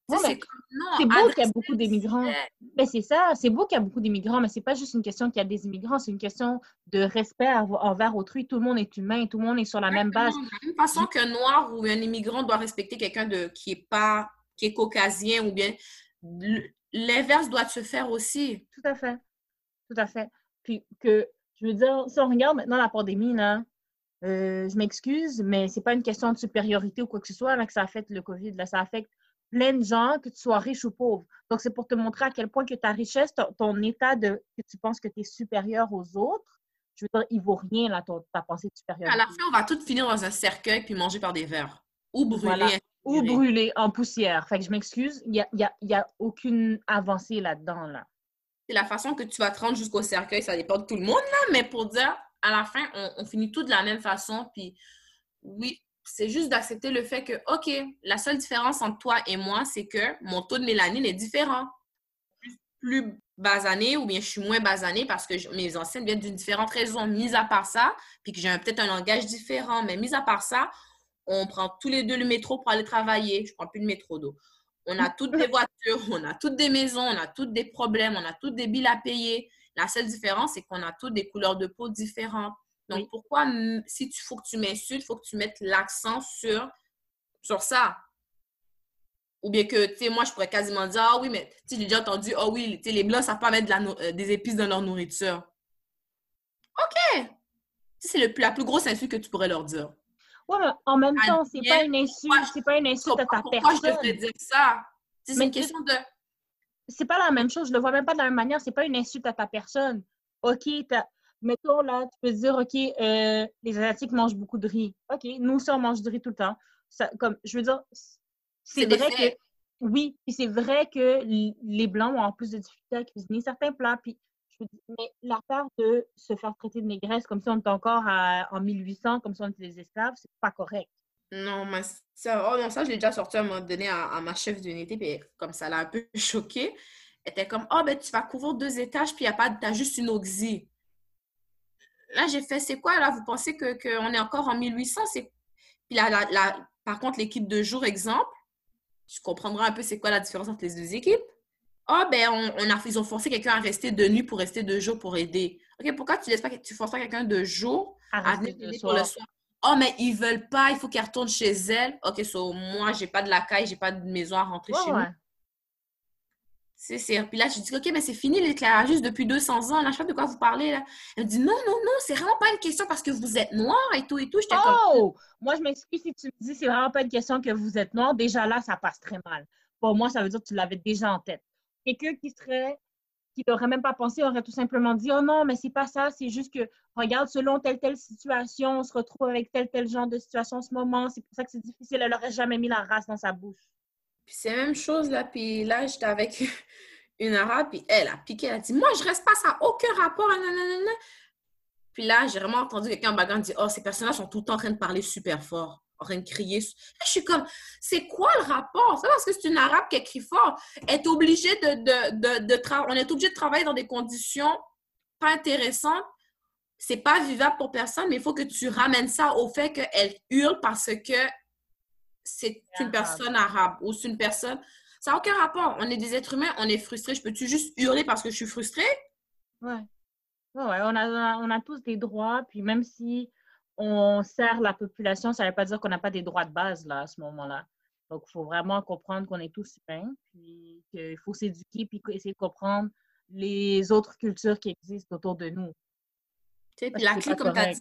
c'est beau qu'il y a beaucoup d'immigrants. Ben, c'est ça, c'est beau qu'il y a beaucoup d'immigrants, mais c'est pas juste une question qu'il y a des immigrants, c'est une question de respect envers autrui. Tout le monde est humain, tout le monde est sur la même base. De la même façon qu'un noir ou un immigrant doit respecter quelqu'un de qui est pas qui est caucasien ou bien l'inverse doit se faire aussi. Tout à fait. Tout à fait. Puis que je veux dire, si on regarde maintenant la pandémie, là, euh, je m'excuse, mais c'est pas une question de supériorité ou quoi que ce soit là, que ça affecte le COVID. Là, ça affecte plein de gens, que tu sois riche ou pauvre. Donc, c'est pour te montrer à quel point que ta richesse, ton, état de que tu penses que tu es supérieur aux autres, je veux dire, il vaut rien, là, ta pensée supérieure. À la fin, on va tout finir dans un cercueil puis manger par des verres. Ou brûler. Ou brûler en poussière. Fait que je m'excuse, il n'y a, y a, aucune avancée là-dedans, là. C'est la façon que tu vas te rendre jusqu'au cercueil, ça dépend de tout le monde, là, mais pour dire, à la fin, on, on finit tout de la même façon, puis oui, c'est juste d'accepter le fait que, OK, la seule différence entre toi et moi, c'est que mon taux de mélanine est différent. plus basanée ou bien je suis moins basanée parce que mes anciennes viennent d'une différente raison, mis à part ça, puis que j'ai peut-être un langage différent, mais mis à part ça, on prend tous les deux le métro pour aller travailler. Je prends plus le métro d'eau. On a toutes des voitures, on a toutes des maisons, on a toutes des problèmes, on a toutes des billes à payer. La seule différence, c'est qu'on a toutes des couleurs de peau différentes. Donc, pourquoi, si tu faut que tu m'insultes, il faut que tu mettes l'accent sur, sur ça? Ou bien que, tu sais, moi, je pourrais quasiment dire, ah oui, mais tu j'ai déjà entendu, ah oui, tu sais, les Blancs ne savent pas mettre euh, des épices dans leur nourriture. OK! C'est la plus grosse insulte que tu pourrais leur dire. Ouais, mais en même temps, c'est pas une insulte, c'est pas une insulte à ta pourquoi personne. Pourquoi je devrais dire ça? C'est une question de. C'est pas la même chose, je le vois même pas de la même manière, c'est pas une insulte à ta personne. OK, mettons là, tu peux dire, OK, euh, les Asiatiques mangent beaucoup de riz. OK, nous aussi, on mange du riz tout le temps. Ça, comme, je veux dire, c'est vrai que. Oui, puis c'est vrai que les Blancs ont en plus de difficultés à cuisiner certains plats. Puis mais l'affaire de se faire traiter de négresse comme si on était encore en 1800, comme si on était des esclaves, c'est pas correct. Non, mais ça, oh non, ça, je l'ai déjà sorti à un moment donné à, ma chef d'unité, puis comme ça l'a un peu choquée. Elle était comme, oh, ben, tu vas couvrir deux étages, puis il a pas, t'as juste une oxy. Là, j'ai fait, c'est quoi, là? Vous pensez qu'on que est encore en 1800? Puis là, la, par contre, l'équipe de jour, exemple, tu comprendras un peu c'est quoi la différence entre les deux équipes. Ah, ben, on, a, ils ont forcé quelqu'un à rester de nuit pour rester deux jours pour aider. OK, pourquoi tu laisses pas, tu forces pas quelqu'un de jour à, venir aider pour le soir? Oh, mais ils veulent pas, il faut qu'elle retourne chez elle. OK, so, moi, j'ai pas de la caille, j'ai pas de maison à rentrer chez moi. C'est. Puis là, je dis, OK, mais c'est fini l'éclairage juste depuis 200 ans. Là, je sais pas de quoi vous parlez, là. Elle dit, non, non, non, c'est vraiment pas une question parce que vous êtes noir et tout et tout. Oh! Moi, je m'excuse si tu me dis, c'est vraiment pas une question que vous êtes noir. Déjà là, ça passe très mal. Pour moi, ça veut dire que tu l'avais déjà en tête. Quelqu'un qui serait qui n'aurait même pas pensé aurait tout simplement dit Oh non, mais c'est pas ça, c'est juste que regarde, selon telle telle situation, on se retrouve avec tel tel genre de situation en ce moment, c'est pour ça que c'est difficile. Elle n'aurait jamais mis la race dans sa bouche. Puis c'est la même chose là, puis là, j'étais avec une arabe, puis elle a piqué, elle a dit Moi, je reste pas, ça n'a aucun rapport, nanana. Puis là, j'ai vraiment entendu quelqu'un en background dire Oh, ces personnages sont tout le temps en train de parler super fort en train de crier. Je suis comme, c'est quoi le rapport? C'est parce que c'est une arabe qui crie fort. Est obligée de, de, de, On est obligé de travailler dans des conditions pas intéressantes. C'est pas vivable pour personne, mais il faut que tu ramènes ça au fait qu'elle hurle parce que c'est une personne arabe ou c'est une personne. Ça n'a aucun rapport. On est des êtres humains, on est frustrés. Je peux-tu juste hurler parce que je suis frustrée? Ouais. Ouais, on a, on a tous des droits, puis même si on sert la population, ça ne veut pas dire qu'on n'a pas des droits de base là, à ce moment-là. Donc, il faut vraiment comprendre qu'on est tous humains, puis qu'il faut s'éduquer, puis essayer de comprendre les autres cultures qui existent autour de nous. Tu sais, puis la clé, comme tu as,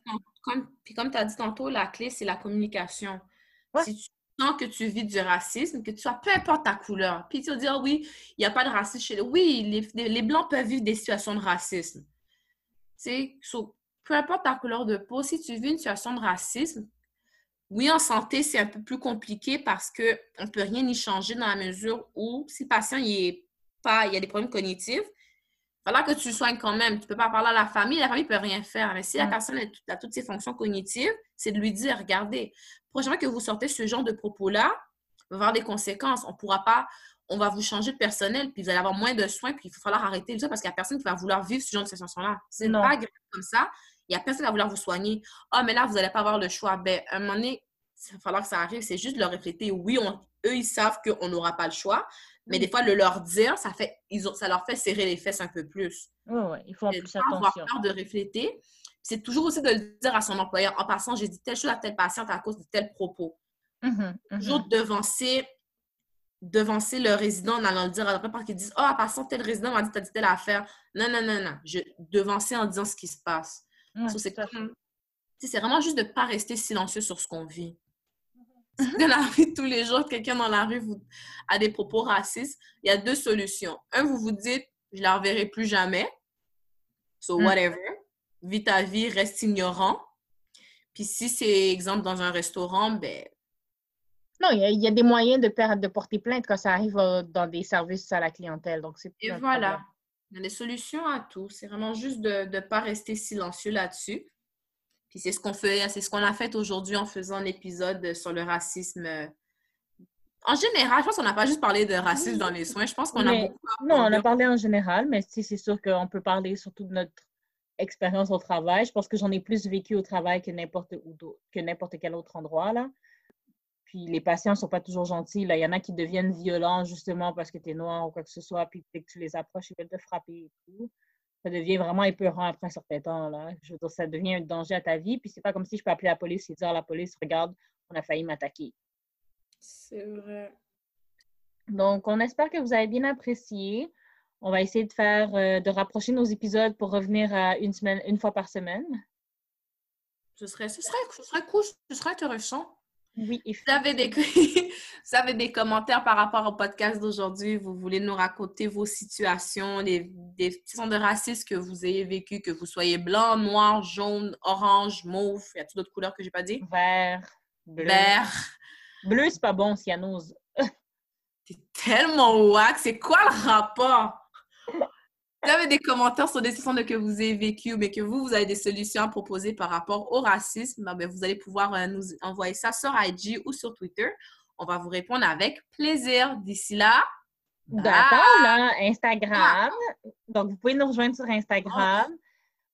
comme, as, dit tantôt, la clé, c'est la communication. Si tu sens que tu vis du racisme, que tu sois, peu importe ta couleur, puis tu vas dire, oui, il n'y a pas de racisme chez les... Oui, les, les, Blancs peuvent vivre des situations de racisme. Tu sais, peu importe ta couleur de peau, si tu vis une situation de racisme, oui, en santé, c'est un peu plus compliqué parce qu'on ne peut rien y changer dans la mesure où si le patient il est pas, il y a des problèmes cognitifs, il va falloir que tu le soignes quand même. Tu ne peux pas parler à la famille, la famille ne peut rien faire. Mais si la personne a, toutes ses fonctions cognitives, c'est de lui dire, regardez, prochainement que vous sortez ce genre de propos-là, il va y avoir des conséquences. On ne pourra pas, on va vous changer de personnel, puis vous allez avoir moins de soins, puis il va falloir arrêter ça parce qu'il n'y a personne qui va vouloir vivre ce genre de situation-là. C'est pas grave comme ça. Il n'y a personne à vouloir vous soigner. Ah, mais là, vous n'allez pas avoir le choix. Ben, à un moment donné, il va falloir que ça arrive. C'est juste de leur refléter. Oui, eux, ils savent qu'on n'aura pas le choix. Mais des fois, le leur dire, ça, fait, ils ont, ça leur fait serrer les fesses un peu plus. Oui, oui, il faut en plus attention. avoir peur de refléter. C'est toujours aussi de le dire à son employeur. En passant, j'ai dit telle chose à telle patiente à cause de tel propos. Mm Toujours devancer, devancer le résident en allant le dire après parce qu'ils disent Oh, en passant, tel résident m'a dit, t'as dit telle affaire. Non, non, non, non. Je, devancer en disant ce qui se passe c'est vraiment juste de ne pas rester silencieux sur ce qu'on vit. Mm-hmm. Dans la vie de tous les jours, quelqu'un dans la rue vous, a des propos racistes, il y a deux solutions. Un, vous vous dites, je ne la reverrai plus jamais. So, mm. whatever. Vis ta vie, reste ignorant. Puis si c'est, exemple, dans un restaurant, ben... Non, il y, a des moyens de, de porter plainte quand ça arrive euh, dans des services à la clientèle. Donc, c'est Et voilà. Il y a des solutions à tout. C'est vraiment juste de ne pas rester silencieux là-dessus. Puis c'est ce qu'on fait, c'est ce qu'on a fait aujourd'hui en faisant l'épisode sur le racisme En général, je pense qu'on n'a pas juste parlé de racisme dans les soins. Je pense qu'on a beaucoup. Non, on a parlé en général, mais si, c'est sûr qu'on peut parler surtout de notre expérience au travail. Je pense que j'en ai plus vécu au travail que n'importe où que n'importe quel autre endroit, là. Puis les patients ne sont pas toujours gentils. Là. Il y en a qui deviennent violents justement parce que tu es noir ou quoi que ce soit, puis dès que tu les approches, ils veulent te frapper et tout. Ça devient vraiment épeurant après un certain temps. Là. Je veux dire, ça devient un danger à ta vie. Puis c'est pas comme si je peux appeler la police et dire à la police, regarde, on a failli m'attaquer. C'est vrai. Donc, on espère que vous avez bien apprécié. On va essayer de faire, euh, de rapprocher nos épisodes pour revenir à une semaine, une fois par semaine. Ce serait, ce serait, ce serait cool, ce serait intéressant. Oui, et Vous avez, des, vous avez des commentaires par rapport au podcast d'aujourd'hui, vous voulez nous raconter vos situations, des, des situations de racisme que vous ayez vécues, que vous soyez blanc, noir, jaune, orange, mauve, il y a toutes d'autres couleurs que j'ai pas dit? vert, bleu. Vert. Bleu, c'est pas bon, cyanose. C'est tellement wack, c'est quoi le rapport? Vous avez des commentaires sur des situations que vous avez vécues, mais que vous, vous avez des solutions à proposer par rapport au racisme, ben, vous allez pouvoir euh, nous envoyer ça sur IG ou sur Twitter. On va vous répondre avec plaisir. D'ici là, D'accord, Instagram. Donc, vous pouvez nous rejoindre sur Instagram.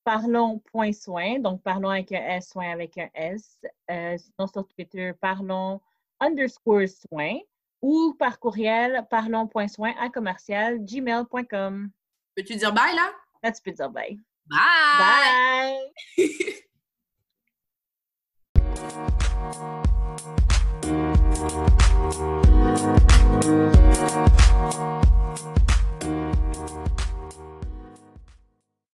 Parlons.soin. Donc, parlons avec un S, soin avec un S. Euh, sinon, sur Twitter, parlons underscore soin. Ou par courriel, parlons.soin à commercial gmail.com. Peux-tu dire bye là? Là, tu peux dire bye. Bye! Bye!